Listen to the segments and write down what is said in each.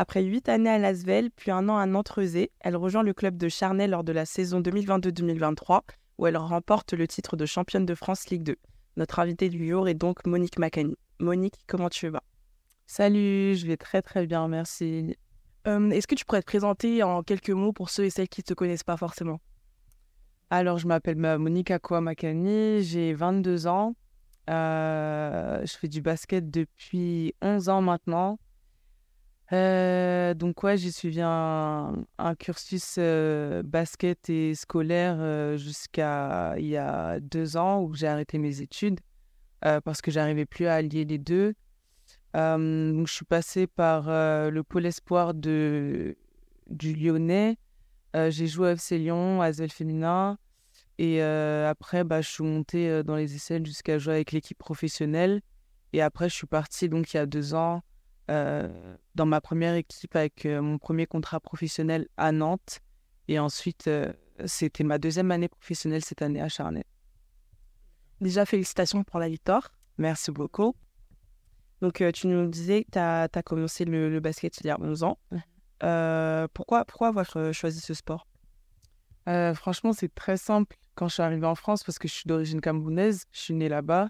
Après huit années à Lasvel, puis un an à Nantes-Rezé, elle rejoint le club de Charnay lors de la saison 2022-2023, où elle remporte le titre de championne de France Ligue 2. Notre invitée du jour est donc Monique Macani. Monique, comment tu vas? Salut, je vais très très bien, merci. Euh, est-ce que tu pourrais te présenter en quelques mots pour ceux et celles qui ne te connaissent pas forcément? Alors, je m'appelle Monique Akwa Makani, j'ai 22 ans. Euh, je fais du basket depuis 11 ans maintenant. Euh, donc ouais, j'ai suivi un, cursus euh, basket et scolaire euh, jusqu'à il y a deux ans où j'ai arrêté mes études parce que j'arrivais plus à allier les deux. donc je suis passée par le pôle espoir du Lyonnais. j'ai joué à FC Lyon, à Zell Féminin. Et après, bah, je suis montée dans les essais jusqu'à jouer avec l'équipe professionnelle. Et après, je suis partie donc il y a deux ans euh, dans ma première équipe avec euh, mon premier contrat professionnel à Nantes. Et ensuite, euh, c'était ma deuxième année professionnelle cette année à Charnay. Déjà, félicitations pour la victoire. Merci beaucoup. Donc, tu nous disais que tu as, commencé le, basket il y a 11 ans. pourquoi, pourquoi avoir choisi ce sport? Franchement, c'est très simple. Quand je suis arrivée en France, parce que je suis d'origine camerounaise, je suis née là-bas,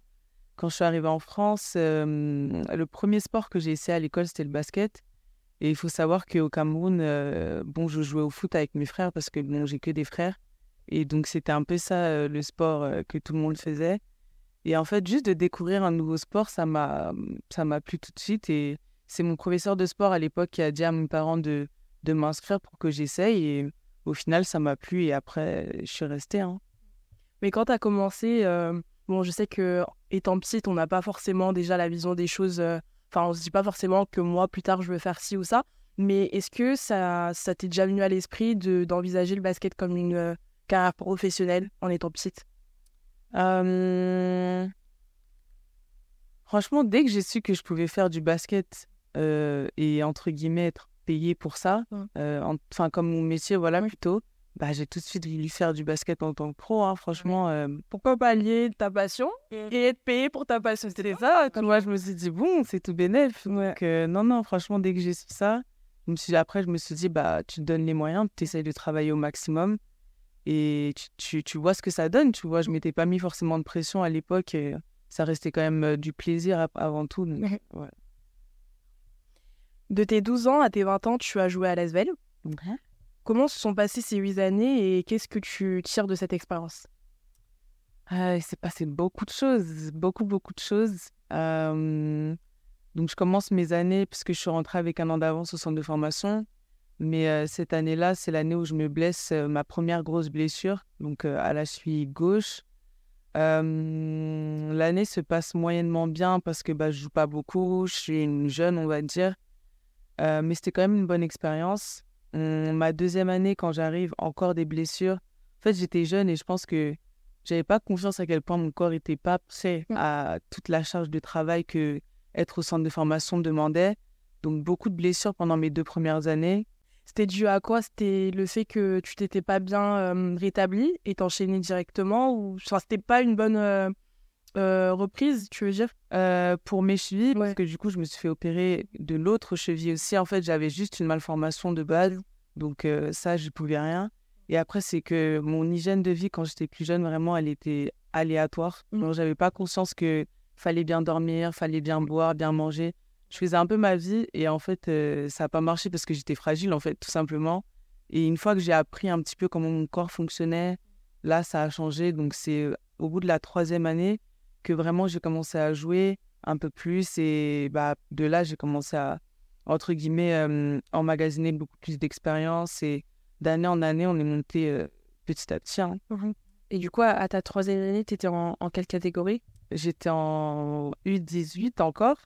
quand je suis arrivée en France, le premier sport que j'ai essayé à l'école, c'était le basket. Et il faut savoir qu'au Cameroun, bon, je jouais au foot avec mes frères parce que bon, j'ai que des frères. Et donc, c'était un peu ça le sport que tout le monde faisait. Et en fait, juste de découvrir un nouveau sport, ça m'a, ça m'a plu tout de suite. Et c'est mon professeur de sport à l'époque qui a dit à mes parents de, de m'inscrire pour que j'essaye. Et au final, ça m'a plu. Et après, je suis restée. Hein. Mais quand tu as commencé, Bon, je sais que étant petite, on n'a pas forcément déjà la vision des choses. Euh, enfin, on se dit pas forcément que moi, plus tard, je veux faire ci ou ça. Mais est-ce que ça, ça t'est déjà venu à l'esprit de, d'envisager le basket comme une euh, carrière professionnelle en étant petite Franchement, dès que j'ai su que je pouvais faire du basket euh, et entre guillemets être payée pour ça, enfin comme mon métier, voilà plutôt, bah, j'ai tout de suite voulu faire du basket en tant que pro. Hein, franchement, euh, pourquoi pas lier ta passion et être payé pour ta passion C'était ça. Moi, je me suis dit, bon, c'est tout bénéf. Donc, euh, non, non, franchement, dès que j'ai su ça, je me suis, après, je me suis dit, bah, tu te donnes les moyens, tu essayes de travailler au maximum et tu, tu, tu, vois ce que ça donne. Tu vois, je m'étais pas mis forcément de pression à l'époque. Et ça restait quand même du plaisir avant tout. De tes 12 ans à tes 20 ans, tu as joué à Lasvel. Comment se sont passées ces huit années et qu'est-ce que tu tires de cette expérience? Ah, Il s'est passé beaucoup de choses, beaucoup, beaucoup de choses. donc, je commence mes années puisque je suis rentrée avec un an d'avance au centre de formation. Mais euh, cette année-là, c'est l'année où je me blesse euh, ma première grosse blessure, donc euh, à la cheville gauche. l'année se passe moyennement bien parce que bah, je joue pas beaucoup, je suis une jeune, on va dire. mais c'était quand même une bonne expérience. Ma deuxième année, quand j'arrive, encore des blessures. En fait, j'étais jeune et je pense que j'avais pas confiance à quel point mon corps était pas prêt mmh. à toute la charge de travail que être au centre de formation demandait. Donc, beaucoup de blessures pendant mes deux premières années. C'était dû à quoi? C'était le fait que tu t'étais pas bien rétabli et t'enchaînais directement ou enfin, c'était pas une bonne euh, reprise, tu veux dire euh, Pour mes chevilles, parce que du coup, je me suis fait opérer de l'autre cheville aussi. En fait, j'avais juste une malformation de base, donc euh, ça, je pouvais rien. Et après, c'est que mon hygiène de vie, quand j'étais plus jeune, vraiment, elle était aléatoire. Mmh. Donc, j'avais pas conscience que fallait bien dormir, fallait bien boire, bien manger. Je faisais un peu ma vie et en fait, ça n'a pas marché parce que j'étais fragile, en fait, tout simplement. Et une fois que j'ai appris un petit peu comment mon corps fonctionnait, là, ça a changé. Donc, c'est au bout de la troisième année que vraiment j'ai commencé à jouer un peu plus et bah, de là j'ai commencé à entre guillemets emmagasiner beaucoup plus d'expérience et d'année en année on est monté petit à petit. Hein. Mmh et du coup à ta troisième année tu étais en, quelle catégorie? J'étais en U18 encore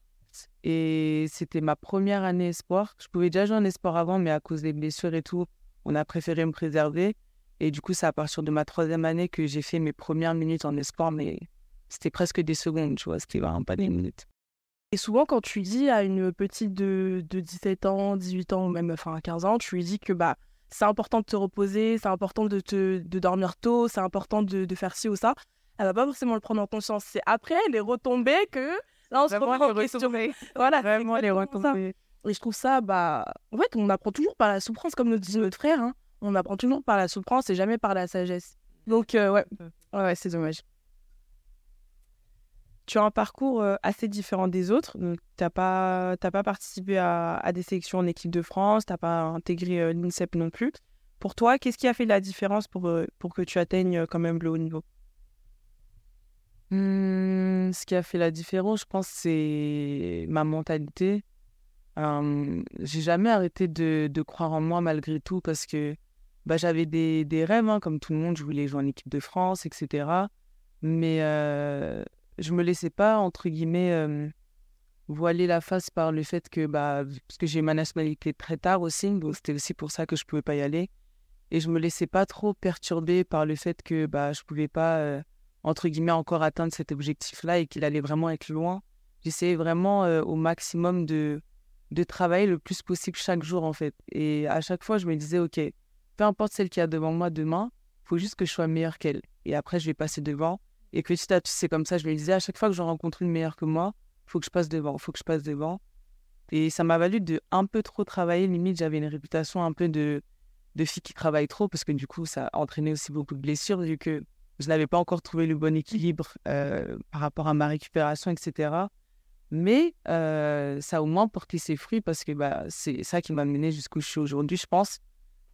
et c'était ma première année espoir. Je pouvais déjà jouer en espoir avant mais à cause des blessures et tout on a préféré me préserver et du coup c'est à partir de ma troisième année que j'ai fait mes premières minutes en espoir mais c'était presque des secondes, tu vois, c'était vraiment pas des minutes. Et souvent, quand tu dis à une petite de, de 17 ans, 18 ans, ou même enfin 15 ans, tu lui dis que bah, c'est important de te reposer, c'est important de, te, de dormir tôt, c'est important de, de, faire ci ou ça, elle va pas forcément le prendre en conscience. C'est après les retombées que là, on se reprend en question. Voilà, vraiment les retombées. Et je trouve ça, bah, en fait, on apprend toujours par la souffrance, comme nous dit notre frère. Hein. On apprend toujours par la souffrance et jamais par la sagesse. Donc, euh, ouais, ouais, c'est dommage. Tu as un parcours euh, assez différent des autres. Tu n'as pas, pas participé à, des sélections en équipe de France, tu n'as pas intégré euh, l'INSEP non plus. Pour toi, qu'est-ce qui a fait la différence pour, pour que tu atteignes quand même le haut niveau? Mmh, Ce qui a fait la différence, je pense, c'est ma mentalité. Euh, j'ai jamais arrêté de, croire en moi malgré tout parce que bah, j'avais des, des rêves, hein, comme tout le monde, je voulais jouer en équipe de France, etc. Mais euh, je me laissais pas, entre guillemets, voiler la face par le fait que, bah, parce que j'ai ma nationalité très tard aussi, donc c'était aussi pour ça que je pouvais pas y aller. Et je me laissais pas trop perturber par le fait que bah, je pouvais pas, entre guillemets, encore atteindre cet objectif-là et qu'il allait vraiment être loin. J'essayais vraiment au maximum de de travailler le plus possible chaque jour, en fait. Et à chaque fois, je me disais, OK, peu importe celle qui a devant moi demain, faut juste que je sois meilleure qu'elle. Et après, je vais passer devant. Et petit à petit, c'est comme ça, je me disais, à chaque fois que je rencontre une meilleure que moi, faut que je passe devant, faut que je passe devant. Et ça m'a valu de un peu trop travailler. Limite, j'avais une réputation un peu de, de fille qui travaille trop, parce que du coup, ça a entraîné aussi beaucoup de blessures, vu que je n'avais pas encore trouvé le bon équilibre euh, par rapport à ma récupération, etc. Mais euh, ça a au moins porté ses fruits parce que bah, c'est ça qui m'a mené jusqu'où je suis aujourd'hui, je pense.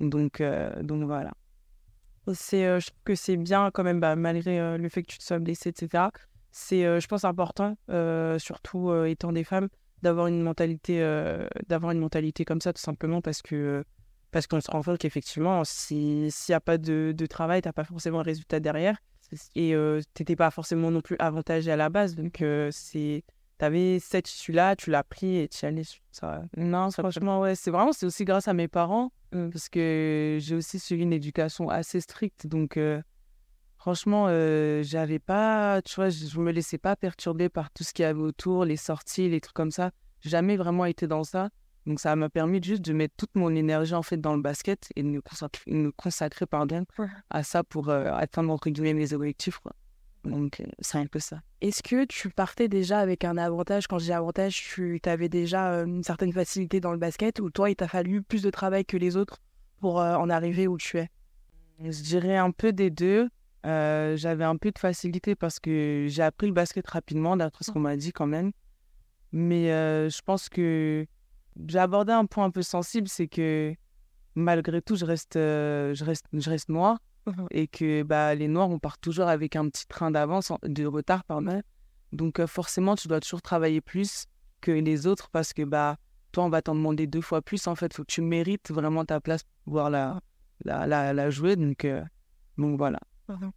Donc, euh, donc voilà. C'est, je trouve que c'est bien quand même, bah, malgré le fait que tu te sois blessée, etc. C'est, je pense, important, surtout étant des femmes, d'avoir une mentalité, d'avoir une mentalité comme ça, tout simplement parce que parce qu'on se rend compte qu'effectivement, s'il n'y a pas de, de travail, tu n'as pas forcément un résultat derrière. Et tu n'étais pas forcément non plus avantagé à la base. Donc, c'est tu avais cette issue-là, tu l'as pris et tu allais sur ça. Non, franchement, ouais, c'est vraiment, c'est aussi grâce à mes parents, mmh. parce que j'ai aussi suivi une éducation assez stricte. Donc, euh, franchement, euh, j'avais pas, tu vois, je, me laissais pas perturber par tout ce qu'il y avait autour, les sorties, les trucs comme ça. Jamais vraiment été dans ça. Donc, ça m'a permis juste de mettre toute mon énergie, en fait, dans le basket et de me consacrer, me consacrer pardon, à ça pour euh, atteindre, entre guillemets, mes objectifs, quoi. Donc, c'est un peu ça. Est-ce que tu partais déjà avec un avantage? Quand dis avantage, tu avais déjà une certaine facilité dans le basket ou toi, il t'a fallu plus de travail que les autres pour en arriver où tu es? Je dirais un peu des deux. J'avais un peu de facilité parce que j'ai appris le basket rapidement, d'après ce qu'on m'a dit quand même. Mais je pense que j'ai abordé un point un peu sensible, c'est que malgré tout, je reste, je reste, je reste noire. Mmh et que bah, les Noirs, on part toujours avec un petit train d'avance, de retard, pardon. Donc forcément, tu dois toujours travailler plus que les autres parce que bah, toi, on va t'en demander deux fois plus. En fait, faut que tu mérites vraiment ta place pour pouvoir la, la, la, jouer. Donc, donc voilà. Mmh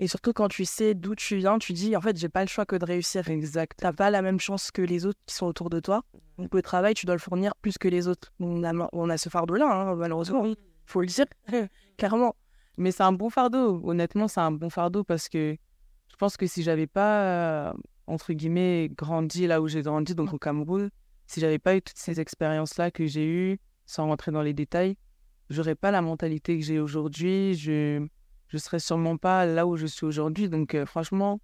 et surtout quand tu sais d'où tu viens, tu dis en fait j'ai pas le choix que de réussir. Exact. T'as pas la même chance que les autres qui sont autour de toi. Donc le travail tu dois le fournir plus que les autres. On a, on a ce fardeau là hein, malheureusement. Faut le dire clairement. Mais c'est un bon fardeau. Honnêtement, c'est un bon fardeau parce que je pense que si j'avais pas, euh, entre guillemets, grandi là où j'ai grandi, donc au Cameroun, si j'avais pas eu toutes ces expériences-là que j'ai eues, sans rentrer dans les détails, j'aurais pas la mentalité que j'ai aujourd'hui. Je je serais sûrement pas là où je suis aujourd'hui. Donc euh, franchement,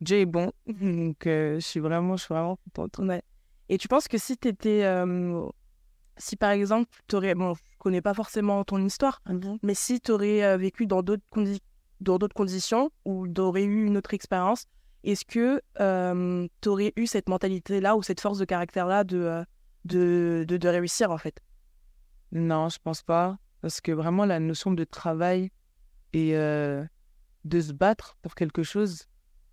Dieu est bon. donc euh, je suis vraiment, vraiment contente. Et tu penses que si tu étais si par exemple, tu aurais, bon, je connais pas forcément ton histoire, mhm. mais si tu aurais euh, vécu dans d'autres d'autres conditions ou aurais eu une autre expérience, est-ce que euh, tu aurais eu cette mentalité-là ou cette force de caractère-là de, euh, de, de, réussir en fait? Non, je pense pas. Parce que vraiment, la notion de travail et de se battre pour quelque chose,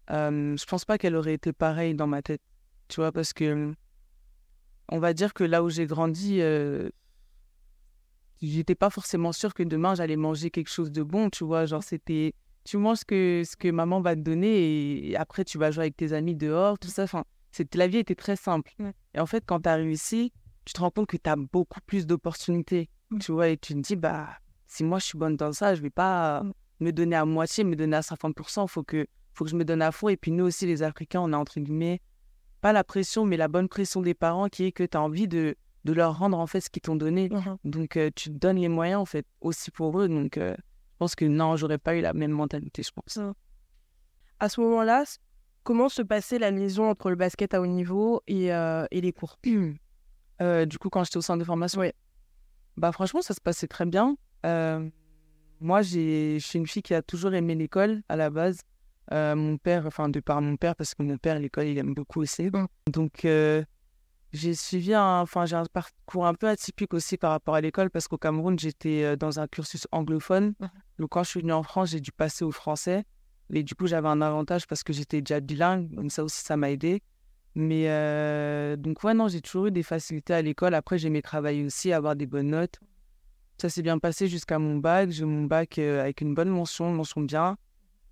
je pense pas qu'elle aurait été pareille dans ma tête. Tu vois, parce que on va dire que là où j'ai grandi, euh, j'étais pas forcément sûre que demain j'allais manger quelque chose de bon, tu vois. Genre, c'était. Tu manges ce que, ce que maman va te donner et après tu vas jouer avec tes amis dehors, tout ça. Enfin, la vie était très simple. Et en fait, quand tu as réussi, tu te rends compte que tu as beaucoup plus d'opportunités, tu vois. Et tu te dis, bah, si moi je suis bonne dans ça, je vais pas me donner à moitié, me donner à 50%. Il faut que, faut que je me donne à fond. Et puis nous aussi, les Africains, on a entre guillemets pas la pression, mais la bonne pression des parents qui est que tu as envie de, de leur rendre en fait ce qu'ils t'ont donné. Mmh Donc euh, tu te donnes les moyens en fait aussi pour eux. Donc euh, je pense que non, j'aurais pas eu la même mentalité, je pense. Mmh. À ce moment-là, comment se passait la liaison entre le basket à haut niveau et, euh, et les cours? Du coup, quand j'étais au centre de formation, Oui. bah franchement, ça se passait très bien. Moi, j'ai, je suis une fille qui a toujours aimé l'école à la base. Euh, mon père, enfin, de par mon père, parce que mon père, l'école, il aime beaucoup aussi. Donc, euh, j'ai suivi un, enfin, j'ai un parcours un peu atypique aussi par rapport à l'école, parce qu'au Cameroun, j'étais euh, dans un cursus anglophone. Mhm. Donc, quand je suis venue en France, j'ai dû passer au français. Et du coup, j'avais un avantage parce que j'étais déjà bilingue. Donc, ça aussi, ça m'a aidé. Mais euh, donc, ouais, non, j'ai toujours eu des facilités à l'école. Après, j'aimais travailler aussi, avoir des bonnes notes. Ça s'est bien passé jusqu'à mon bac. J'ai mon bac avec une bonne mention, mention bien.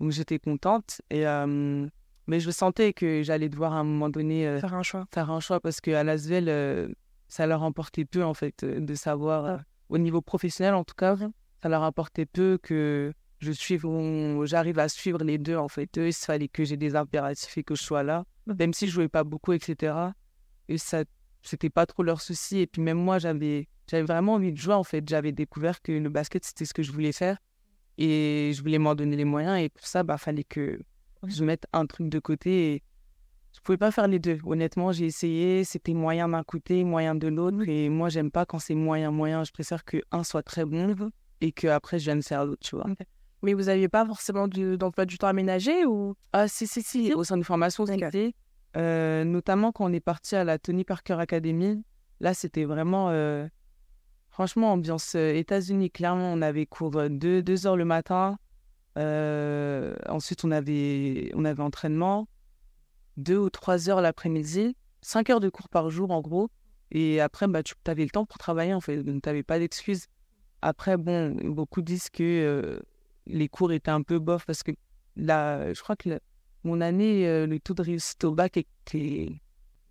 Donc, j'étais contente. Et, euh, mais je sentais que j'allais devoir à un moment donné euh, Faire un choix. faire un choix parce qu'à l'Asvel, euh, ça leur importait peu, en fait, de savoir, euh, au niveau professionnel en tout cas, ça leur importait peu que je suive, j'arrive à suivre les deux, en fait. Eux, il fallait que j'ai des impératifs et que je sois là, même si je jouais pas beaucoup, etc. Et ça, c'était pas trop leur souci. Et puis même moi, j'avais, j'avais vraiment envie de jouer, en fait. J'avais découvert que le basket, c'était ce que je voulais faire. Et je voulais m'en donner les moyens. Et pour ça, bah, fallait que je mette un truc de côté. Et je pouvais pas faire les deux. Honnêtement, j'ai essayé. C'était moyen d'un côté, moyen de l'autre. Et moi, j'aime pas quand c'est moyen, moyen. Je préfère que un soit très bon et que après je vienne faire l'autre, tu vois. Mais vous n'aviez pas forcément d'emploi du temps aménagé ou? Ah, si, si, si. Au sein de formation, c'était. euh, notamment quand on est parti à la Tony Parker Academy. Là, c'était vraiment. euh, franchement, ambiance euh, États-Unis. Clairement, on avait cours euh, deux, heures le matin. Euh, ensuite, on avait, on avait entraînement. Deux ou trois heures l'après-midi. Cinq heures de cours par jour, en gros. Et après, bah, tu avais le temps pour travailler, en fait. Tu n'avais pas d'excuses. Après, bon, beaucoup disent que les cours étaient un peu bof parce que là, je crois que mon année, le taux de réussite au bac était.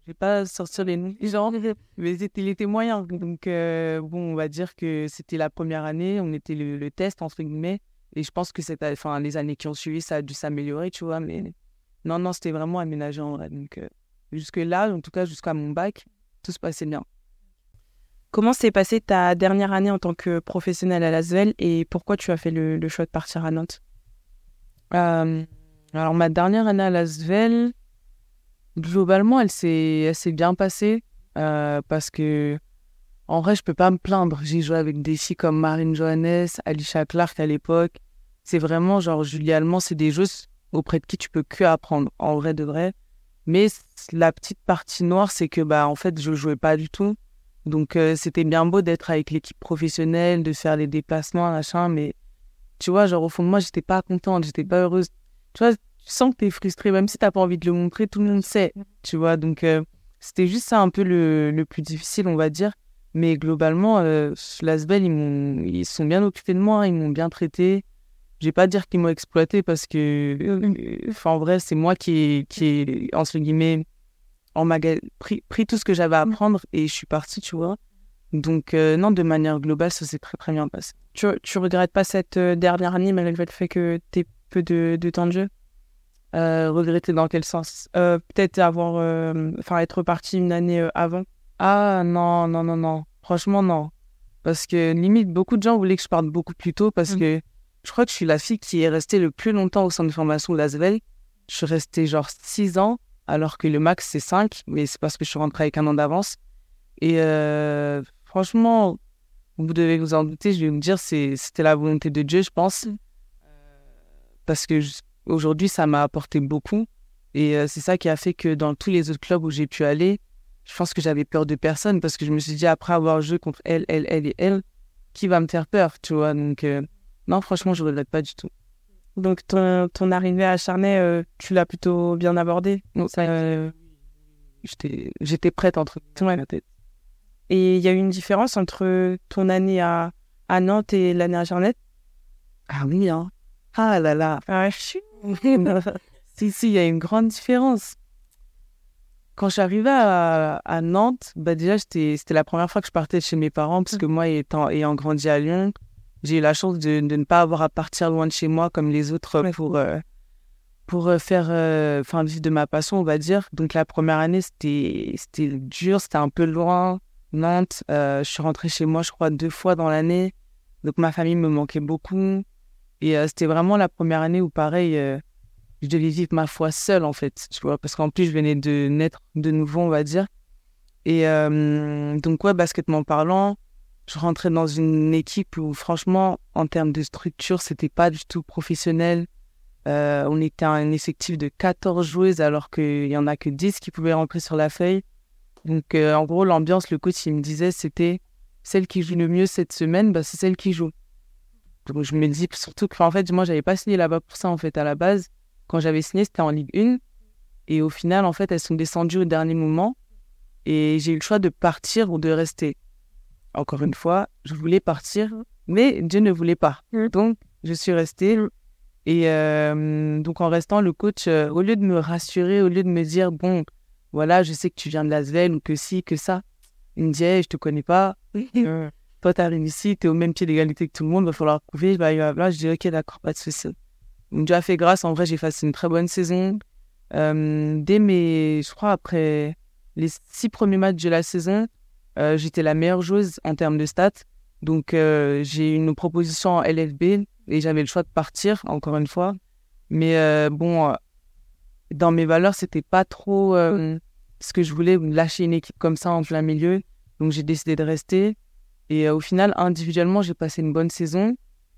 Je vais pas sortir les noms, genre, mais c'était, il était moyen. Donc, euh, bon, on va dire que c'était la première année, on était le, le test, entre guillemets. Et je pense que cette, enfin, les années qui ont suivi, ça a dû s'améliorer, tu vois. Mais non, non, c'était vraiment aménagé en vrai. Donc, euh, jusque-là, en tout cas, jusqu'à mon bac, tout se passait bien. Comment s'est passée ta dernière année en tant que professionnelle à l'Asvel et pourquoi tu as fait le, le choix de partir à Nantes? Euh, alors, ma dernière année à Lasvel, globalement, elle s'est, bien passée euh, parce que, en vrai, je peux pas me plaindre. J'ai joué avec des filles comme Marine Johannes, Alicia Clark à l'époque. C'est vraiment genre Julie Allemand, c'est des joueuses auprès de qui tu peux que apprendre, en vrai de vrai. Mais la petite partie noire, c'est que, bah, en fait, je jouais pas du tout. Donc, euh, c'était bien beau d'être avec l'équipe professionnelle, de faire les déplacements, machin, mais tu vois, genre, au fond de moi, j'étais pas contente, j'étais pas heureuse. Tu vois, tu sens que t'es frustrée, même si t'as pas envie de le montrer, tout le monde sait, tu vois. Donc, euh, c'était juste ça un peu le, le plus difficile, on va dire. Mais globalement, euh, l'Asbel, ils m'ont, ils sont bien occupés de moi, ils m'ont bien traité. Je vais pas dire qu'ils m'ont exploité parce que, euh, enfin, en vrai, c'est moi qui ai, qui ai, entre guillemets, en pris, pris tout ce que j'avais à apprendre et je suis partie, tu vois. Donc, euh, non, de manière globale, ça s'est très, très bien passé. tu, tu regrettes pas cette dernière année malgré le fait que tu peu de, de temps de jeu? Regretter dans quel sens? Euh, Peut-être avoir, euh, enfin être reparti une année euh, avant. Ah non, non, non, non. Franchement, non. Parce que limite, beaucoup de gens voulaient que je parte beaucoup plus tôt parce Mm. que je crois que je suis la fille qui est restée le plus longtemps au centre de formation de l'Asvel. Je suis restée genre 6 ans, alors que le max c'est 5, mais c'est parce que je suis rentrée avec un an d'avance. Et euh, franchement, vous devez vous en douter, je vais vous dire, c'est- c'était la volonté de Dieu, je pense. Mm. Parce que je- aujourd'hui, ça m'a apporté beaucoup. Et euh, c'est ça qui a fait que dans tous les autres clubs où j'ai pu aller, je pense que j'avais peur de personne parce que je me suis dit, après avoir joué contre elle, elle, elle et elle, qui va me faire peur, tu vois? Donc, euh, non, franchement, je ne regrette pas du tout. Donc ton, ton arrivée à Charnay, euh, tu l'as plutôt bien abordée? J'étais prête entre Ouais. ma tête. Et il y a eu une différence entre ton année à, à Nantes et l'année à Charnay? Ah oui, hein. Ah là là. Ah ouais. Si, si, il y a une grande différence. Quand je suis arrivée à, à Nantes, bah déjà, c'était la première fois que je partais de chez mes parents, parce que moi, étant, ayant grandi à Lyon, j'ai eu la chance de, de ne pas avoir à partir loin de chez moi comme les autres pour, euh, pour euh, faire, euh, enfin, vivre de ma passion, on va dire. Donc, la première année, c'était c'était dur, c'était un peu loin. Nantes, euh, je suis rentrée chez moi, je crois, deux fois dans l'année. Donc, ma famille me manquait beaucoup. Et euh, c'était vraiment la première année où, pareil, euh, je devais vivre ma foi seule, en fait, parce qu'en plus, je venais de naître de nouveau, on va dire. Et euh, donc, ouais, basketement parlant, je rentrais dans une équipe où, franchement, en termes de structure, c'était pas du tout professionnel. Euh, on était un effectif de 14 joueuses alors qu'il y en a que 10 qui pouvaient rentrer sur la feuille. Donc, en gros, l'ambiance, le coach, il me disait, c'était celle qui joue le mieux cette semaine, bah, c'est celle qui joue. Donc, je me dis surtout que, en fait, moi, j'avais pas signé là-bas pour ça, en fait, à la base. Quand j'avais signé, c'était en Ligue 1. Et au final, en fait, elles sont descendues au dernier moment. Et j'ai eu le choix de partir ou de rester. Encore une fois, je voulais partir, mais Dieu ne voulait pas. Mm. Donc, je suis restée. Mm. Et euh, donc, en restant, le coach, euh, au lieu de me rassurer, au lieu de me dire, bon, voilà, je sais que tu viens de Lasvel ou que si, que ça, il me dit, je te connais pas. Euh, toi, tu arrives ici, tu es au même pied d'égalité que tout le monde, va falloir prouver. Bah, là, je dis, ok, d'accord, pas de souci. Donc, Dieu fait grâce. En vrai, j'ai fait une très bonne saison. dès mes, je crois, après les six premiers matchs de la saison, euh, j'étais la meilleure joueuse en termes de stats. Donc, euh, j'ai eu une proposition en LFB et j'avais le choix de partir, encore une fois. Mais euh, bon, dans mes valeurs, c'était pas trop ce que je voulais, lâcher une équipe comme ça en plein milieu. Donc, j'ai décidé de rester. Et au final, individuellement, j'ai passé une bonne saison.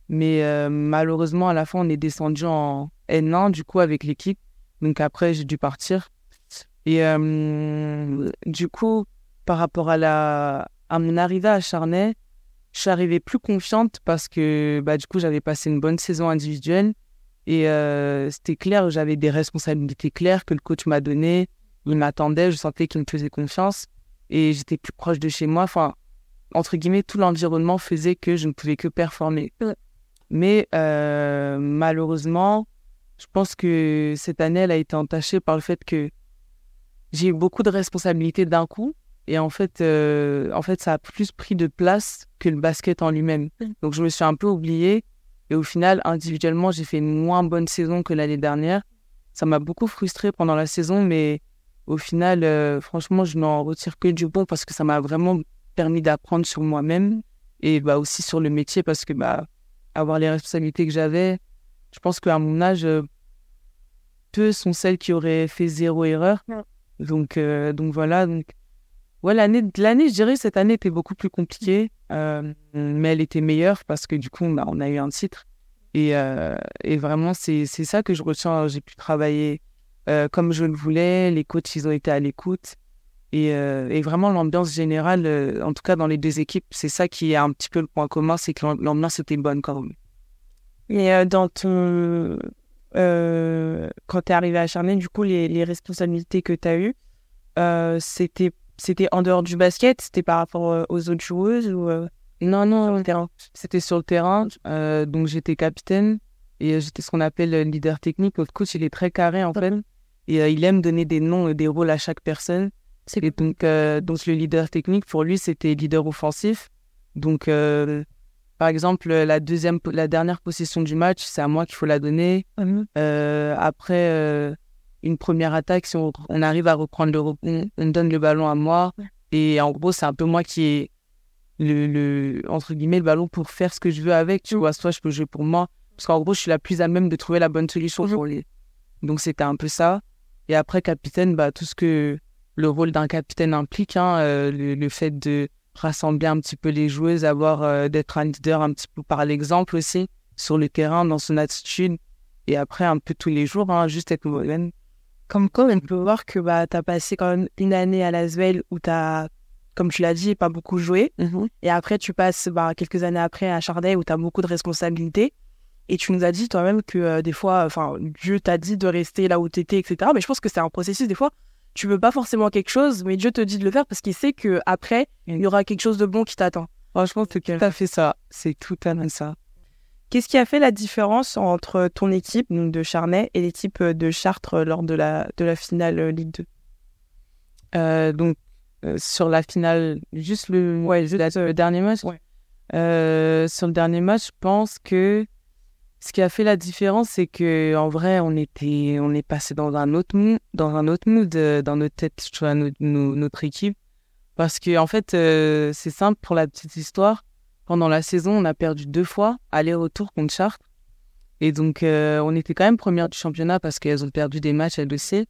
Mais malheureusement, à la fin, on est descendu en N1, du coup, avec l'équipe. Donc après, j'ai dû partir. Et du coup, par rapport à, la, à mon arrivée à Charnay, je suis arrivée plus confiante parce que bah, du coup, j'avais passé une bonne saison individuelle et c'était clair, j'avais des responsabilités claires que le coach m'a données. Il m'attendait, je sentais qu'il me faisait confiance et j'étais plus proche de chez moi. Enfin, entre guillemets, tout l'environnement faisait que je ne pouvais que performer. Mais malheureusement, je pense que cette année, elle a été entachée par le fait que j'ai eu beaucoup de responsabilités d'un coup. Et en fait, euh, en fait, ça a plus pris de place que le basket en lui-même. Donc, je me suis un peu oubliée. Et au final, individuellement, j'ai fait une moins bonne saison que l'année dernière. Ça m'a beaucoup frustrée pendant la saison, mais au final, euh, franchement, je n'en retire que du bon parce que ça m'a vraiment permis d'apprendre sur moi-même et bah, aussi sur le métier parce que bah, avoir les responsabilités que j'avais, je pense qu'à mon âge, euh, peu sont celles qui auraient fait zéro erreur. Donc, euh, donc voilà. Donc, ouais, l'année, l'année, je dirais, cette année était beaucoup plus compliquée, euh, mais elle était meilleure parce que du coup, bah, on a eu un titre. Et, euh, et vraiment, c'est, c'est ça que je retiens. J'ai pu travailler comme je le voulais. Les coachs, ils ont été à l'écoute. Et, et vraiment, l'ambiance générale, en tout cas dans les deux équipes, c'est ça qui est un petit peu le point commun, c'est que l'ambiance était bonne quand même. Et dans ton euh, quand tu es arrivé à Charnay, du coup, les, les responsabilités que tu as eues, euh, c'était, c'était en dehors du basket? C'était par rapport euh, aux autres joueuses ou, Non, non, c'était sur le terrain. donc, j'étais capitaine et j'étais ce qu'on appelle leader technique. Notre coach, il est très carré, en fait. Et il aime donner des noms et des rôles à chaque personne. Et donc, donc, le leader technique, pour lui, c'était leader offensif. Donc, par exemple, la, deuxième, la dernière possession du match, c'est à moi qu'il faut la donner. Euh, après euh, une première attaque, si on, arrive à reprendre le rebond, on donne le ballon à moi. Et en gros, c'est un peu moi qui ai le, le, entre guillemets, le ballon pour faire ce que je veux avec. Tu vois, soit je peux jouer pour moi. Parce qu'en gros, je suis la plus à même de trouver la bonne solution pour les. Donc, c'était un peu ça. Et après, capitaine, bah, tout ce que le rôle d'un capitaine implique, hein, euh, le, fait de rassembler un petit peu les joueuses, avoir euh, d'être un leader un petit peu par l'exemple aussi sur le terrain, dans son attitude. Et après, un peu tous les jours, hein, juste être moderne. Comme quoi, on peut voir que bah, tu as passé quand même une année à Lasvel où tu as, comme tu l'as dit, pas beaucoup joué. Mmh et après, tu passes bah, quelques années après à Chardey où tu as beaucoup de responsabilités. Et tu nous as dit toi-même que euh, des fois, enfin, Dieu t'a dit de rester là où tu étais, etc. Mais je pense que c'est un processus, des fois, tu veux pas forcément quelque chose, mais Dieu te dit de le faire parce qu'il sait que après il y aura quelque chose de bon qui t'attend. Franchement, c'est tout à fait ça. C'est tout à fait ça. Qu'est-ce qui a fait la différence entre ton équipe donc de Charnay et l'équipe de Chartres lors de la, de la finale euh, Ligue 2 euh, Donc, euh, sur la finale, juste le, ouais, juste, le dernier match? sur le dernier match, je pense que ce qui a fait la différence, c'est que en vrai, on était, on est passé dans un autre mood, dans un autre mood, euh, dans notre tête, tu vois, notre, équipe, parce que en fait, euh, c'est simple pour la petite histoire. Pendant la saison, on a perdu deux fois, aller-retour contre Chartres, et donc euh, on était quand même première du championnat parce qu'elles ont perdu des matchs elles aussi.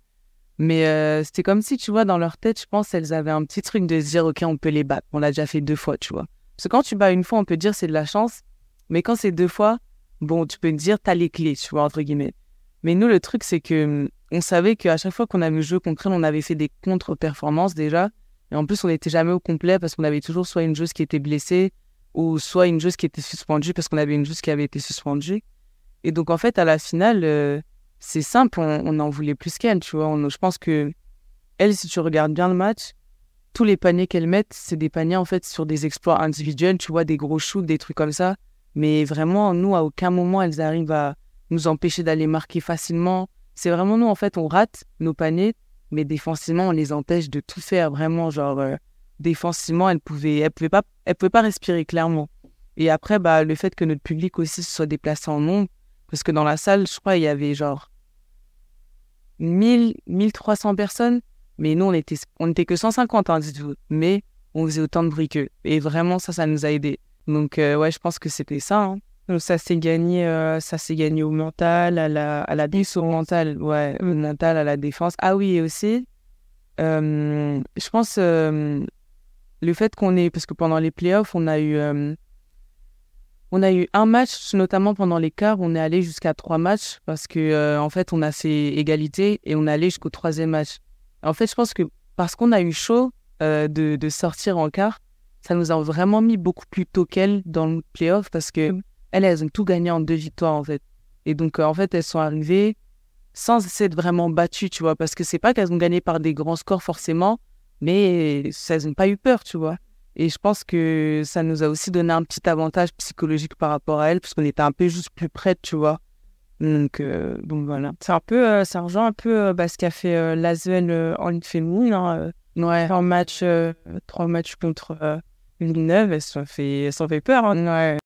Mais c'était comme si, tu vois, dans leur tête, je pense, elles avaient un petit truc de se dire, OK, on peut les battre. On l'a déjà fait deux fois, tu vois. Parce que quand tu bats une fois, on peut dire c'est de la chance. Mais quand c'est deux fois, bon, tu peux dire, t'as les clés, tu vois, entre guillemets. Mais nous, le truc, c'est que on savait qu'à chaque fois qu'on avait joué contre elle, on avait fait des contre-performances déjà. Et en plus, on n'était jamais au complet parce qu'on avait toujours soit une joueuse qui était blessée ou soit une joueuse qui était suspendue parce qu'on avait une joueuse qui avait été suspendue. Et donc, en fait, à la finale, euh, c'est simple, on, en voulait plus qu'elle, tu vois. je pense que elle, si tu regardes bien le match, tous les paniers qu'elle met, c'est des paniers, en fait, sur des exploits individuels, tu vois, des gros shoots, des trucs comme ça. Mais vraiment, nous, à aucun moment, elles arrivent à nous empêcher d'aller marquer facilement. C'est vraiment nous, en fait, on rate nos paniers, mais défensivement, on les empêche de tout faire. Vraiment, genre, euh, défensivement, elles pouvaient, elles pouvaient pas, elles pouvaient pas respirer clairement. Et après, bah, le fait que notre public aussi se soit déplacé en nombre, parce que dans la salle, je crois, il y avait genre 1000, 1300 personnes. Mais nous, on était, on était que 150, hein, dites-vous. Mais on faisait autant de bruit qu'eux. Et vraiment, ça, ça nous a aidés. Donc, euh, ouais, je pense que c'était ça. Hein. Donc, ça s'est gagné, euh, ça s'est gagné au mental, à la, à la défense. Au mental, ouais, au mental, à la défense. Ah oui, et aussi, euh, je pense, le fait qu'on ait, parce que pendant les playoffs, on a eu on a eu un match, notamment pendant les quarts, on est allé jusqu'à trois matchs parce que euh, en fait, on a fait égalité et on est allé jusqu'au troisième match. En fait, je pense que parce qu'on a eu chaud euh, de, sortir en quart, ça nous a vraiment mis beaucoup plus tôt qu'elles dans le playoff parce que mm. elles, elles ont tout gagné en deux victoires en fait. Et donc, euh, en fait, elles sont arrivées sans de vraiment battues, tu vois, parce que c'est pas qu'elles ont gagné par des grands scores forcément, mais elles n'ont pas eu peur, tu vois. Et je pense que ça nous a aussi donné un petit avantage psychologique par rapport à elle, parce qu'on était un peu juste plus près, tu vois. Donc, euh, donc voilà. C'est un peu, euh, ça rejoint un peu euh, bah, ce qu'a fait euh, Lasvel en féminine. Hein, ouais. Trois matchs, trois matchs contre Villeneuve, elles s'en fait, elles fait peur. Hein.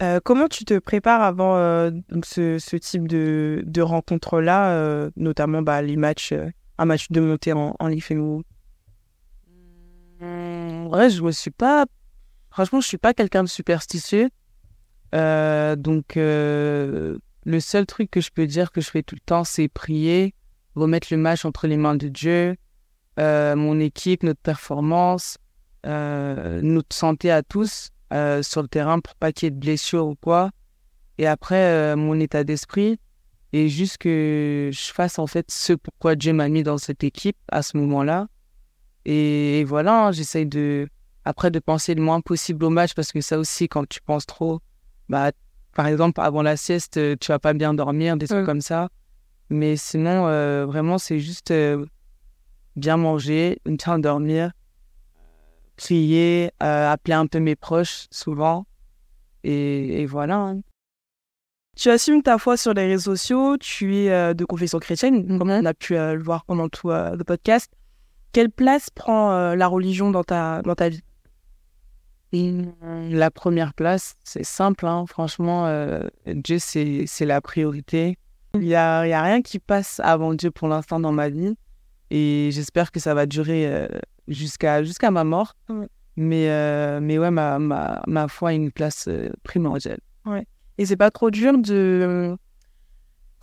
Ouais. comment tu te prépares avant donc ce, ce, type de, de rencontre-là, notamment bah, les matchs, un match de montée en, en Ligue féminine Ouais, je me suis pas. Franchement, je suis pas quelqu'un de superstitieux. Euh, donc, euh, le seul truc que je peux dire que je fais tout le temps, c'est prier, remettre le match entre les mains de Dieu, euh, mon équipe, notre performance, notre santé à tous sur le terrain pour pas qu'il y ait de blessures ou quoi. Et après, mon état d'esprit. Et juste que je fasse en fait ce pourquoi Dieu m'a mis dans cette équipe à ce moment-là. Et, voilà, hein, j'essaye de, après, de penser le moins possible au match parce que ça aussi, quand tu penses trop, bah, par exemple, avant la sieste, euh, tu vas pas bien dormir, des trucs comme ça. Mais sinon, euh, vraiment, c'est juste euh, bien manger, une temps dormir, prier, appeler un peu mes proches souvent. Et, voilà. Hein. Tu assumes ta foi sur les réseaux sociaux, tu es de confession chrétienne, comme on a pu le voir pendant tout le podcast. Quelle place prend euh, la religion dans ta, dans ta vie? La première place, c'est simple, hein. franchement, euh, Dieu, c'est, la priorité. Il n'y a, y a rien qui passe avant Dieu pour l'instant dans ma vie. Et j'espère que ça va durer euh, jusqu'à, jusqu'à ma mort. Mais, mais ouais, ma, ma, ma foi a une place primordiale. Ouais. Et c'est pas trop dur de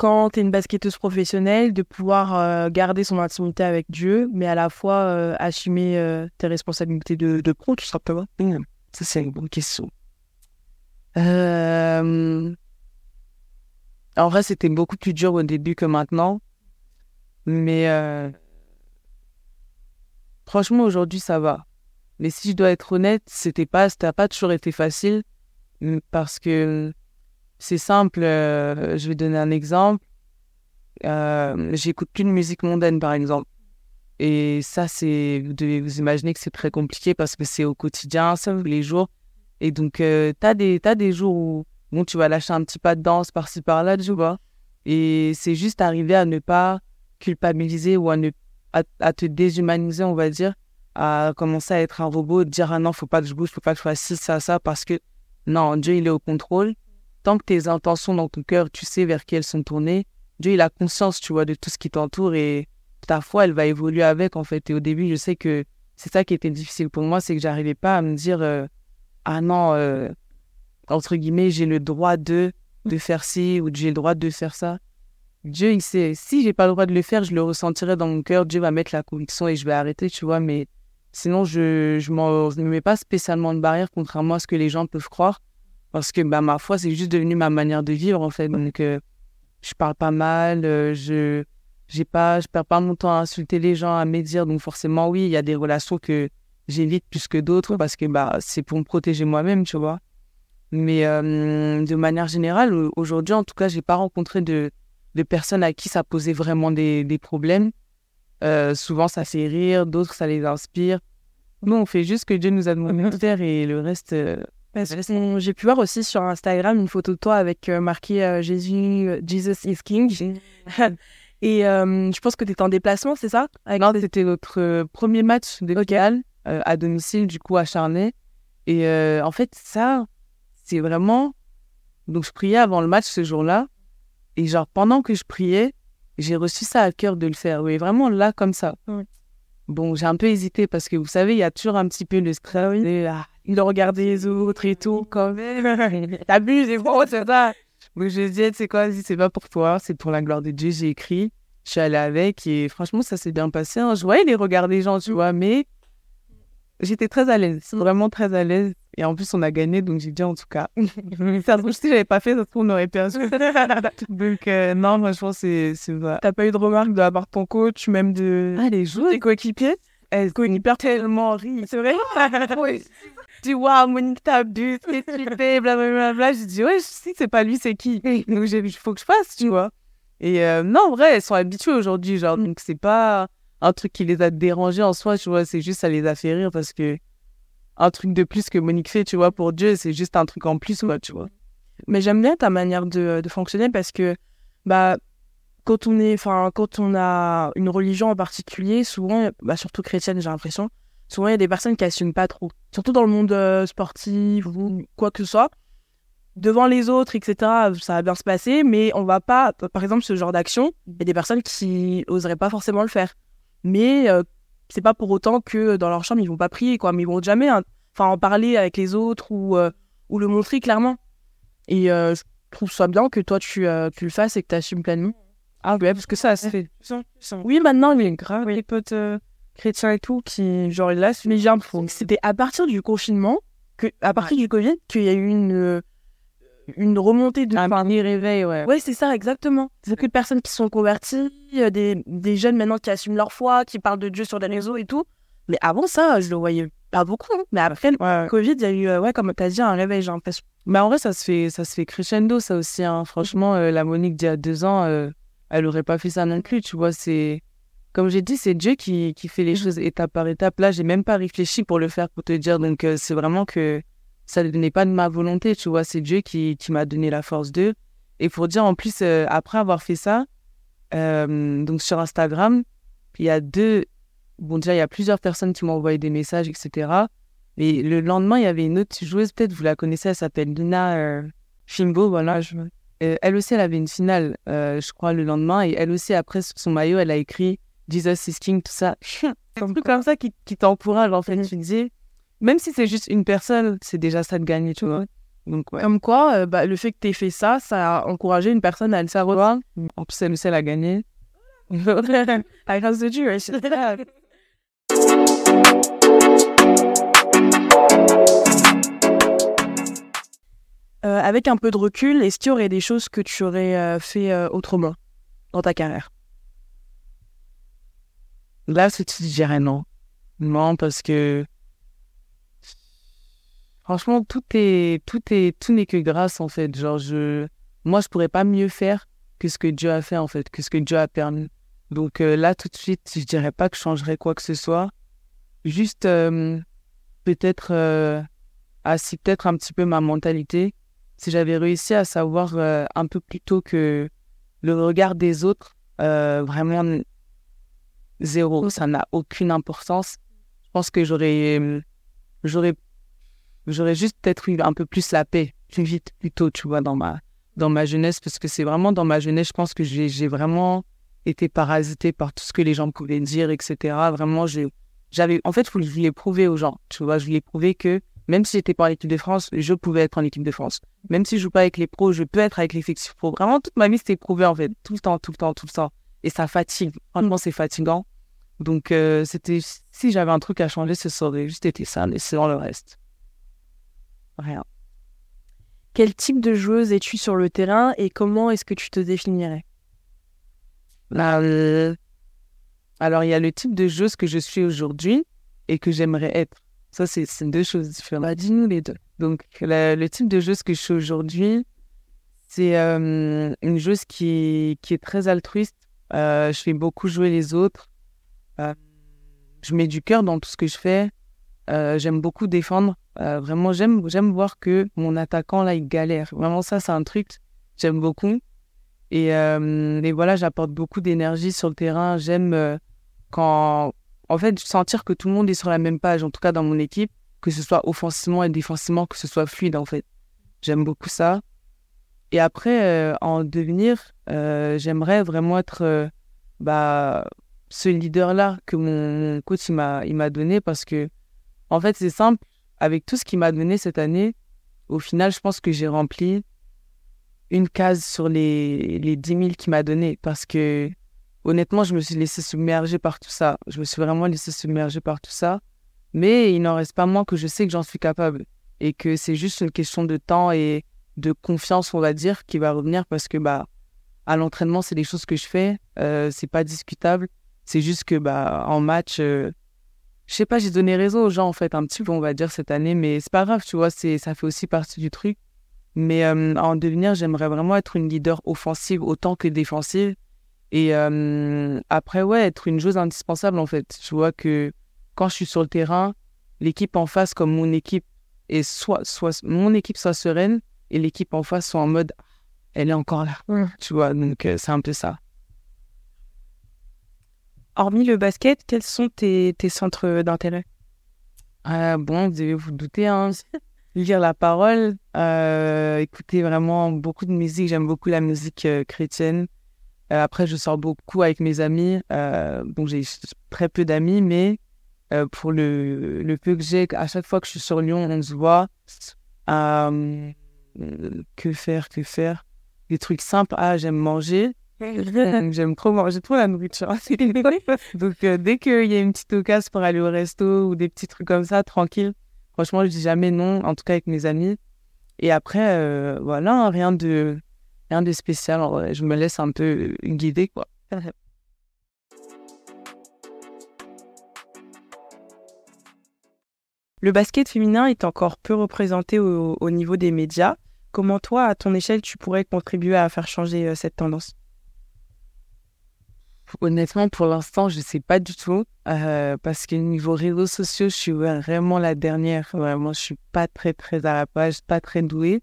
quand tu es une basketteuse professionnelle, de pouvoir euh, garder son intimité avec Dieu, mais à la fois euh, assumer euh, tes responsabilités de, de pro, tout simplement mmh. Ça, c'est une bonne question. En vrai, c'était beaucoup plus dur au début que maintenant. Mais franchement, aujourd'hui, ça va. Mais si je dois être honnête, c'était pas, ça pas toujours été facile parce que c'est simple, euh, je vais donner un exemple. Euh, j'écoute plus de musique mondaine, par exemple. Et ça, c'est, vous devez vous imaginer que c'est très compliqué parce que c'est au quotidien, ça, les jours. Et donc, euh, tu as des jours où bon, tu vas lâcher un petit pas de danse par-ci par-là, tu vois. Et c'est juste arriver à ne pas culpabiliser ou à, ne, à, te déshumaniser, on va dire, à commencer à être un robot, dire ah non, faut pas que je bouge, faut pas que je fasse ci, ça, ça, parce que non, Dieu, il est au contrôle tant que tes intentions dans ton cœur, tu sais vers qui elles sont tournées, Dieu, il a conscience, tu vois, de tout ce qui t'entoure et ta foi, elle va évoluer avec, en fait. Et au début, je sais que c'est ça qui était difficile pour moi, c'est que j'arrivais pas à me dire, euh, ah non, euh, entre guillemets, j'ai le droit de, de faire ci ou j'ai le droit de faire ça. Dieu, il sait. Si j'ai pas le droit de le faire, je le ressentirai dans mon cœur. Dieu va mettre la conviction et je vais arrêter, tu vois. Mais sinon, je, je, je mets pas spécialement de barrière, contrairement à ce que les gens peuvent croire. Parce que bah, ma foi, c'est juste devenu ma manière de vivre, en fait. Donc, euh, je parle pas mal, euh, je j'ai pas, je perds pas mon temps à insulter les gens, à médire. Donc, forcément, oui, il y a des relations que j'évite plus que d'autres parce que bah, c'est pour me protéger moi-même, tu vois. Mais euh, de manière générale, aujourd'hui, en tout cas, j'ai pas rencontré de, de personnes à qui ça posait vraiment des, des problèmes. Euh, souvent, ça fait rire, d'autres, ça les inspire. Nous, on fait juste ce que Dieu nous a demandé de faire et le reste. Euh, j'ai pu voir aussi sur Instagram une photo de toi avec euh, marqué Jésus, Jesus is King. et je pense que tu étais en déplacement, c'est ça? Non, c'était notre premier match de local à domicile, du coup, à Charnay. Et en fait, ça, c'est vraiment. Donc, je priais avant le match ce jour-là. Et genre, pendant que je priais, j'ai reçu ça à cœur de le faire. Oui, vraiment là, comme ça. Bon, j'ai un peu hésité parce que vous savez, il y a toujours un petit peu le stress. Oui. Ah, il regardait les autres et tout, quand même. T'abuses, c'est bon, c'est ça. Donc, je dit, c'est quoi, c'est pas pour toi, c'est pour la gloire de Dieu. J'ai écrit, je suis allée avec et franchement, ça s'est bien passé. Hein. Je voyais les regards des gens, tu vois, mais j'étais très à l'aise, vraiment très à l'aise. Et en plus, on a gagné, donc j'ai dit en tout cas. ça se si j'avais pas fait, ça on aurait perdu. donc, euh, non, moi, je pense que c'est vrai. T'as pas eu de remarques de la part de ton coach, même de. Ah, les joueurs. Tes coéquipiers? Elles coéquipiers tellement ri. C'est vrai? Oui. Tu vois, Monique, t'as bu, tu fais, blablabla. J'ai dit, ouais, que c'est pas lui, c'est qui? Donc, il faut que je fasse, tu vois. Et euh, non, en vrai, elles sont habituées aujourd'hui, genre, donc c'est pas un truc qui les a dérangées en soi, tu vois, c'est juste ça les a fait rire parce que un truc de plus que Monique fait, tu vois, pour Dieu, c'est juste un truc en plus, quoi, tu vois. Mais j'aime bien ta manière de, fonctionner parce que, bah, quand on est, enfin, quand on a une religion en particulier, souvent, bah, surtout chrétienne, j'ai l'impression, souvent il y a des personnes qui assument pas trop, surtout dans le monde euh, sportif ou quoi que ce soit. Devant les autres, etc., ça va bien se passer, mais on va pas, par exemple, ce genre d'action, il y a des personnes qui oseraient pas forcément le faire. Mais euh, c'est pas pour autant que dans leur chambre ils vont pas prier quoi mais ils vont jamais hein, enfin en parler avec les autres ou euh, ou le montrer clairement. Et euh, je trouve ça bien que toi tu, euh, tu le fasses et que tu assumes pleinement. Ah ouais parce que ça se fait oui maintenant il y a grave des potes chrétiens et tout qui genre là mais j'ai c'était à partir du confinement que à partir du covid qu'il y a eu une une remontée de. Un mini réveil, ouais. Ouais, c'est ça, exactement. C'est de personnes qui sont converties, des, des jeunes maintenant qui assument leur foi, qui parlent de Dieu sur les réseaux et tout. Mais avant ça, je le voyais pas beaucoup. Hein. Mais après le Covid, il y a eu, euh, ouais, comme tu as dit, un réveil, j'ai l'impression. Mais en vrai, ça se fait, ça se fait crescendo, ça aussi. Hein. Franchement, euh, la Monique d'il y a deux ans, euh, elle aurait pas fait ça non plus, tu vois. C'est. Comme j'ai dit, c'est Dieu qui, qui fait les choses étape par étape. Là, j'ai même pas réfléchi pour le faire, pour te dire. Donc, c'est vraiment que ça n'est pas de ma volonté, tu vois, c'est Dieu qui, qui m'a donné la force d'eux. Et pour dire en plus, euh, après avoir fait ça, euh, donc sur Instagram, il y a deux, bon déjà il y a plusieurs personnes qui m'ont envoyé des messages, etc. Et le lendemain, il y avait une autre joueuse, peut-être vous la connaissez, elle s'appelle Luna euh, Fimbo, voilà. elle aussi, elle avait une finale, je crois, le lendemain. Et elle aussi, après, son maillot, elle a écrit Jesus is King, tout ça. C'est un truc comme ça qui, qui t'encourage, en fait. Tu disais, même si c'est juste une personne, c'est déjà ça de gagner, tu vois. Donc, ouais. Comme quoi, euh, bah, le fait que tu aies fait ça, ça a encouragé une personne à le savoir. En plus, elle, elle a gagné. à grâce de Dieu. Euh, avec un peu de recul, est-ce qu'il y aurait des choses que tu aurais euh, fait autrement dans ta carrière? Là, c'est tu dirais non. Non, parce que Franchement, tout est, tout est, tout n'est que grâce en fait. Genre, je, moi, je pourrais pas mieux faire que ce que Dieu a fait en fait, que ce que Dieu a permis. Donc euh, là, tout de suite, je dirais pas que je changerais quoi que ce soit. Juste euh, peut-être, euh, si peut-être un petit peu ma mentalité. Si j'avais réussi à savoir euh, un peu plus tôt que le regard des autres, vraiment zéro, ça n'a aucune importance. Je pense que j'aurais, j'aurais j'aurais juste peut-être eu un peu plus la paix plus vite, plus tôt, tu vois, dans ma, dans ma jeunesse, parce que c'est vraiment dans ma jeunesse, je pense que j'ai vraiment été parasité par tout ce que les gens pouvaient dire, etc. Vraiment, j'avais, en fait, je voulais prouver aux gens, tu vois, je voulais prouver que Même si j'étais pas en équipe de France, je pouvais être en équipe de France. Même si je joue pas avec les pros, je peux être avec l'effectif pro. Vraiment, toute ma vie, c'était prouvé, en fait. Tout le temps, tout le temps, tout le temps. Et ça fatigue. Franchement, c'est fatigant. Donc, euh, c'était, si j'avais un truc à changer, ce serait juste été ça, mais c'est dans le reste. Rien. Quel type de joueuse es-tu sur le terrain et comment est-ce que tu te définirais? Euh, Alors, il y a le type de joueuse que je suis aujourd'hui et que j'aimerais être. Ça, c'est deux choses différentes. Bah, dis-nous les deux. Donc, le type de joueuse que je suis aujourd'hui, c'est euh, une joueuse qui, qui est très altruiste. Euh, je fais beaucoup jouer les autres. je mets du cœur dans tout ce que je fais. J'aime beaucoup défendre. vraiment, j'aime j'aime voir que mon attaquant, là, il galère. Vraiment, ça, c'est un truc j'aime beaucoup. Et, euh, et voilà, j'apporte beaucoup d'énergie sur le terrain. J'aime euh, quand, en fait, sentir que tout le monde est sur la même page, en tout cas dans mon équipe, que ce soit offensivement et défensivement, que ce soit fluide, en fait. J'aime beaucoup ça. Et après, euh, en devenir, j'aimerais vraiment être bah, ce leader-là que mon, coach m'a, m'a donné parce que, en fait, c'est simple. Avec tout ce qu'il m'a donné cette année, au final, je pense que j'ai rempli une case sur les, les 10 000 qu'il m'a donné parce que honnêtement, je me suis laissé submerger par tout ça. Je me suis vraiment laissé submerger par tout ça. Mais il n'en reste pas moins que je sais que j'en suis capable et que c'est juste une question de temps et de confiance, on va dire, qui va revenir parce que bah à l'entraînement, c'est des choses que je fais, euh, c'est pas discutable. C'est juste que bah en match, euh, je sais pas, j'ai donné raison aux gens en fait un petit peu, on va dire cette année, mais c'est pas grave, tu vois, c'est ça fait aussi partie du truc. Mais euh, en devenir, j'aimerais vraiment être une leader offensive autant que défensive. Et euh, après, ouais, être une joueuse indispensable, en fait. Je vois que quand je suis sur le terrain, l'équipe en face, comme mon équipe, est soit, soit mon équipe soit sereine et l'équipe en face soit en mode elle est encore là. Tu vois, donc euh, c'est un peu ça. Hormis le basket, quels sont tes, centres d'intérêt? Bon, vous devez vous douter, hein. lire la parole, euh, écouter vraiment beaucoup de musique. J'aime beaucoup la musique euh, chrétienne. Euh, après, je sors beaucoup avec mes amis. bon, j'ai très peu d'amis, mais pour le, le peu que j'ai, à chaque fois que je suis sur Lyon, on se voit. que faire, que faire? Des trucs simples. Ah, j'aime manger. J'aime trop manger, trop la nourriture. Donc, dès qu'il y a une petite occasion pour aller au resto ou des petits trucs comme ça, tranquille, Franchement, je dis jamais non, en tout cas avec mes amis. Et après, euh, voilà, rien de, rien de spécial. je me laisse un peu guider, quoi. Le basket féminin est encore peu représenté au, au, niveau des médias. Comment toi, à ton échelle, tu pourrais contribuer à faire changer euh, cette tendance? Honnêtement, pour l'instant, je ne sais pas du tout. Euh, parce que niveau réseaux sociaux, je suis vraiment la dernière. Vraiment, je suis pas très, très à la page, pas très douée.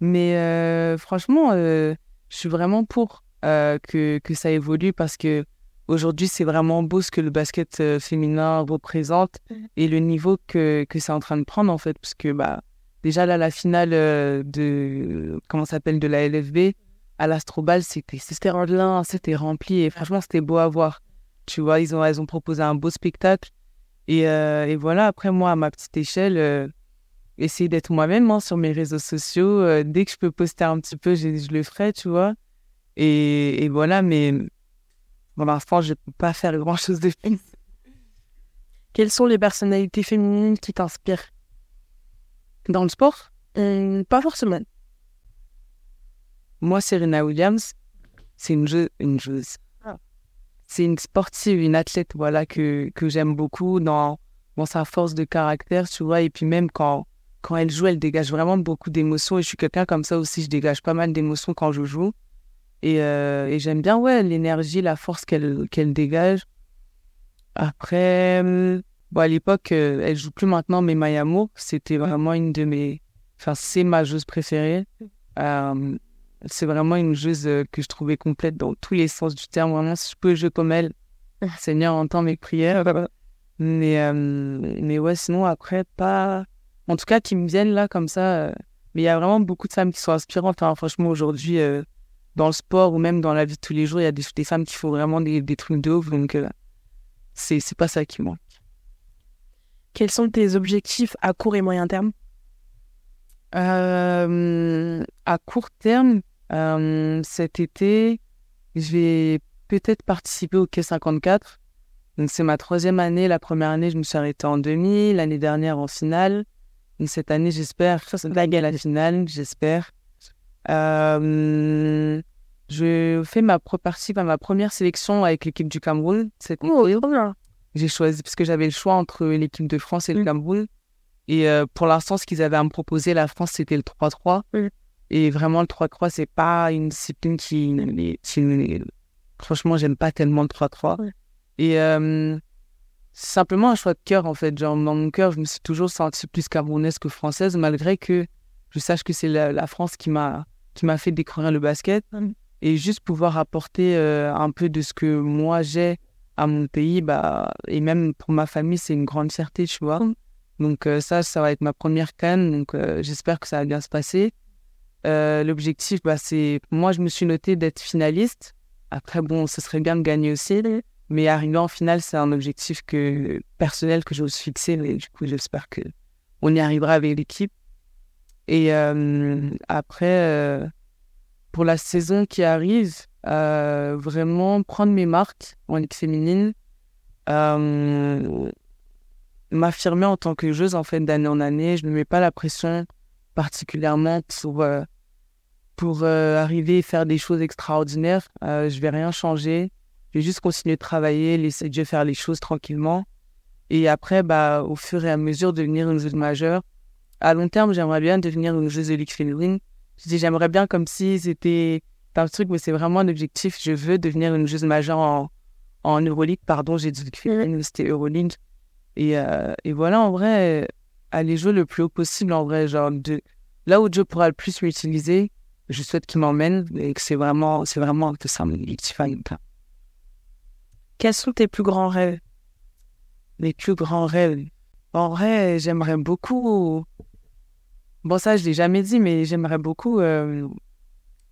Mais euh, franchement, euh, je suis vraiment pour que, que ça évolue parce que aujourd'hui, c'est vraiment beau ce que le basket féminin représente mmh. et le niveau que, que c'est en train de prendre, en fait. Parce que, bah, déjà, là, la finale de, comment s'appelle, de la LFB, à l'Astrobal, c'était c'était c'était rempli et franchement, c'était beau à voir. Tu vois, ils ont, elles ont proposé un beau spectacle. Et, euh, et voilà, après moi, à ma petite échelle, euh, essayer d'être moi-même hein, sur mes réseaux sociaux. Euh, dès que je peux poster un petit peu, je, je le ferai, tu vois. Et, et, voilà, mais pour l'instant, je ne peux pas faire grand-chose de plus. Quelles sont les personnalités féminines qui t'inspirent? Dans le sport? Pas forcément. Moi, Serena Williams, c'est une, jeu, une joueuse. Ah. C'est une sportive, une athlète, voilà, que, que j'aime beaucoup dans, dans sa force de caractère, tu vois. Et puis même quand, quand elle joue, elle dégage vraiment beaucoup d'émotions. Et je suis quelqu'un comme ça aussi, je dégage pas mal d'émotions quand je joue. Et, euh, et j'aime bien, ouais, l'énergie, la force qu'elle qu'elle dégage. Après, bon, à l'époque, euh, elle joue plus maintenant, mais Mayamo, c'était vraiment une de mes... Enfin, c'est ma joueuse préférée. Euh, c'est vraiment une joueuse euh, que je trouvais complète dans tous les sens du terme. Vraiment, si je peux jouer comme elle, Seigneur entend mes prières. mais, euh, mais ouais, sinon, après, pas. En tout cas, qui me viennent là comme ça. Euh, mais il y a vraiment beaucoup de femmes qui sont inspirantes. Hein. franchement, aujourd'hui, dans le sport ou même dans la vie de tous les jours, il y a des, des femmes qui font vraiment des, des trucs de ouf. Donc, c'est pas ça qui manque. Quels sont tes objectifs à court et moyen terme? Euh, À court terme, euh, cet été, je vais peut-être participer au K54. Donc, c'est ma troisième année. La première année, je me suis arrêtée en demi. L'année dernière, en finale. Donc, cette année, j'espère. à la finale, j'espère. Euh, je fais ma partie à ma première sélection avec l'équipe du Cameroun. C'est oh, J'ai choisi parce que j'avais le choix entre l'équipe de France et le mm. Cameroun. Et euh, pour l'instant, ce qu'ils avaient à me proposer, la France, c'était le 3-3. Et vraiment, le 3-3, c'est pas une discipline qui. qui franchement, j'aime pas tellement le 3-3. Et euh, c'est simplement un choix de cœur, en fait. Genre, dans mon cœur, je me suis toujours sentie plus camerounaise que française, malgré que je sache que c'est la, France qui m'a qui m'a fait découvrir le basket. Et juste pouvoir apporter euh, un peu de ce que moi j'ai à mon pays, bah, et même pour ma famille, c'est une grande fierté, tu vois. Donc euh, ça, ça va être ma première canne, donc j'espère que ça va bien se passer. L'objectif, bah, c'est... Moi, je me suis noté d'être finaliste. Après, bon, ce serait bien de gagner aussi. Mais arriver en finale, c'est un objectif que, personnel que j'ose fixer. Mais du coup, j'espère que on y arrivera avec l'équipe. Et euh, après, euh, pour la saison qui arrive, euh, vraiment prendre mes marques en ligue féminine, m'affirmer en tant que joueuse en fait d'année en année. Je ne mets pas la pression particulièrement pour pour arriver et faire des choses extraordinaires. je vais rien changer. Je vais juste continuer de travailler, laisser Dieu faire les choses tranquillement. Et après, bah, au fur et à mesure, devenir une joueuse majeure. À long terme, j'aimerais bien devenir une joueuse de Ligue féminine. Je dis, j'aimerais bien comme si c'était un truc, mais c'est vraiment un objectif. Je veux devenir une joueuse majeure en, en Euroleague. Pardon, j'ai dit Ligue féminine, c'était Euroleague. Et, euh, et voilà, en vrai, aller jouer le plus haut possible, en vrai, genre, de, là où Dieu pourra le plus m'utiliser, je souhaite qu'il m'emmène et que c'est vraiment, c'est vraiment que ça me quels sont tes plus grands rêves? Mes plus grands rêves En vrai, j'aimerais beaucoup. Bon, ça, je l'ai jamais dit, mais j'aimerais beaucoup euh,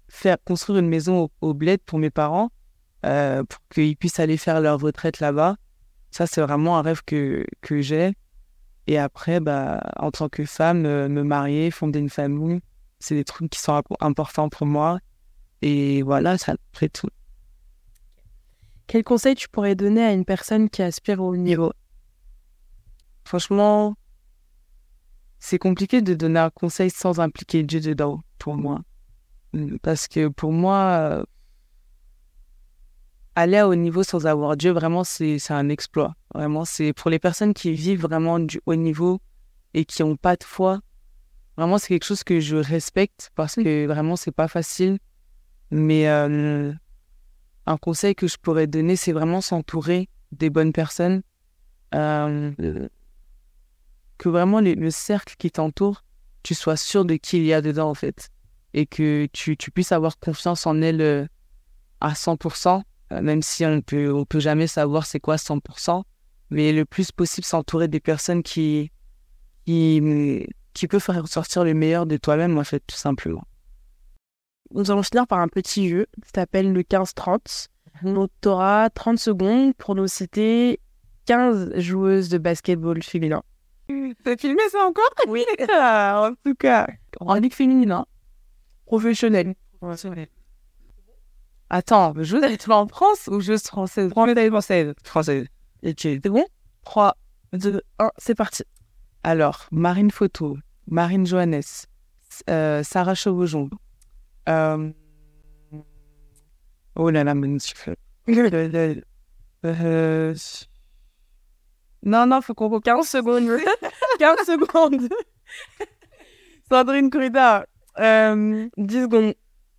faire construire une maison au, bled pour mes parents, euh, pour qu'ils puissent aller faire leur retraite là-bas. Ça, c'est vraiment un rêve que, que j'ai. Et après, bah, en tant que femme, euh, me marier, fonder une famille, c'est des trucs qui sont importants pour moi. Et voilà, ça après tout. Quel conseil tu pourrais donner à une personne qui aspire au niveau? Franchement, c'est compliqué de donner un conseil sans impliquer Dieu dedans, pour moi. Parce que pour moi, aller à haut niveau sans avoir Dieu, vraiment, c'est un exploit. Vraiment, c'est pour les personnes qui vivent vraiment du haut niveau et qui n'ont pas de foi. Vraiment, c'est quelque chose que je respecte parce que vraiment, c'est pas facile. Mais euh, un conseil que je pourrais donner, c'est vraiment s'entourer des bonnes personnes. Euh, que vraiment le, cercle qui t'entoure, tu sois sûr de qui il y a dedans, en fait. Et que tu, tu puisses avoir confiance en elle euh, à 100%, euh, même si on peut, on peut jamais savoir c'est quoi 100%. Mais le plus possible, s'entourer des personnes qui, qui, qui peuvent faire ressortir le meilleur de toi-même, en fait, tout simplement nous allons finir par un petit jeu qui s'appelle le 15-30. Mhm. Donc, tu auras 30 secondes pour nous citer 15 joueuses de basketball féminin. T'as filmé ça encore? Oui. En tout cas, en ligue féminine, hein. Professionnelle. Attends, je veux être en France ou juste française? Française, française. Française. Et tu c'est bon? 3, 2, 1, c'est parti. Alors, Marine Photo, Marine Johannes, euh, Sarah Chauvejon, euh... Oh là là. Euh... Non, non, faut qu'on voit 15 secondes. 15 secondes. Sandrine Corrida, euh, 10 secondes.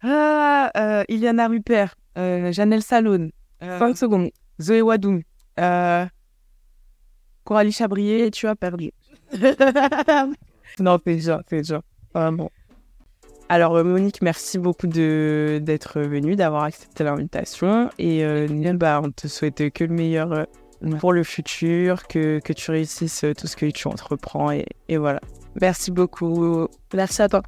Ah, euh, Iliana Rupert, euh, Janelle Salon, 5 euh, secondes. Zoé Wadoum, euh, Coralie Chabrier, tu as perdu. non, fais déjà, fais déjà. Vraiment. Alors euh, Monique, merci beaucoup de d'être venue, d'avoir accepté l'invitation. Et euh, bah, on te souhaite que le meilleur pour le futur, que, que tu réussisses tout ce que tu entreprends. Et, et voilà. Merci beaucoup. Merci à toi.